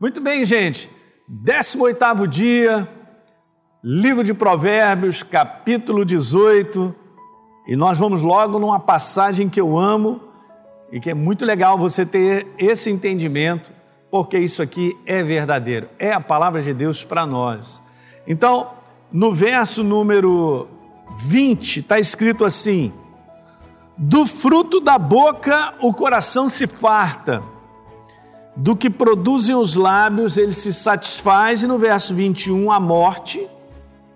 Muito bem, gente. 18 dia, livro de Provérbios, capítulo 18. E nós vamos logo numa passagem que eu amo e que é muito legal você ter esse entendimento, porque isso aqui é verdadeiro, é a palavra de Deus para nós. Então, no verso número 20, está escrito assim: Do fruto da boca o coração se farta do que produzem os lábios, ele se satisfaz, e no verso 21, a morte,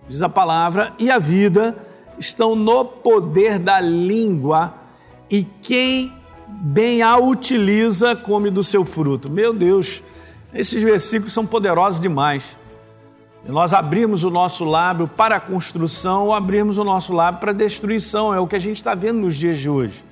diz a palavra, e a vida estão no poder da língua, e quem bem a utiliza come do seu fruto. Meu Deus, esses versículos são poderosos demais. Nós abrimos o nosso lábio para a construção ou abrimos o nosso lábio para a destruição, é o que a gente está vendo nos dias de hoje.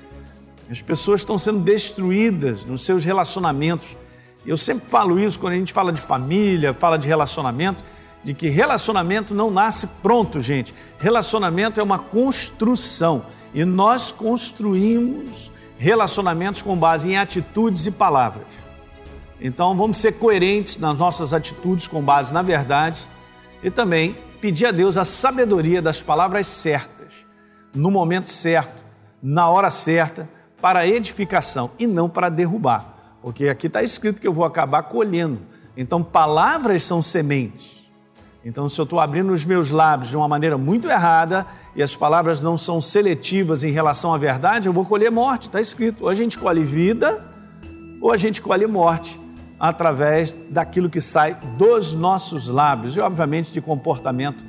As pessoas estão sendo destruídas nos seus relacionamentos eu sempre falo isso quando a gente fala de família, fala de relacionamento, de que relacionamento não nasce pronto, gente. Relacionamento é uma construção e nós construímos relacionamentos com base em atitudes e palavras. Então vamos ser coerentes nas nossas atitudes com base na verdade e também pedir a Deus a sabedoria das palavras certas, no momento certo, na hora certa, para edificação e não para derrubar. Porque aqui está escrito que eu vou acabar colhendo. Então, palavras são sementes. Então, se eu estou abrindo os meus lábios de uma maneira muito errada e as palavras não são seletivas em relação à verdade, eu vou colher morte. Está escrito. Ou a gente colhe vida, ou a gente colhe morte através daquilo que sai dos nossos lábios e, obviamente, de comportamento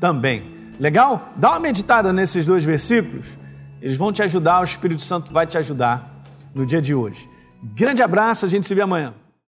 também. Legal? Dá uma meditada nesses dois versículos. Eles vão te ajudar, o Espírito Santo vai te ajudar no dia de hoje. Grande abraço, a gente se vê amanhã.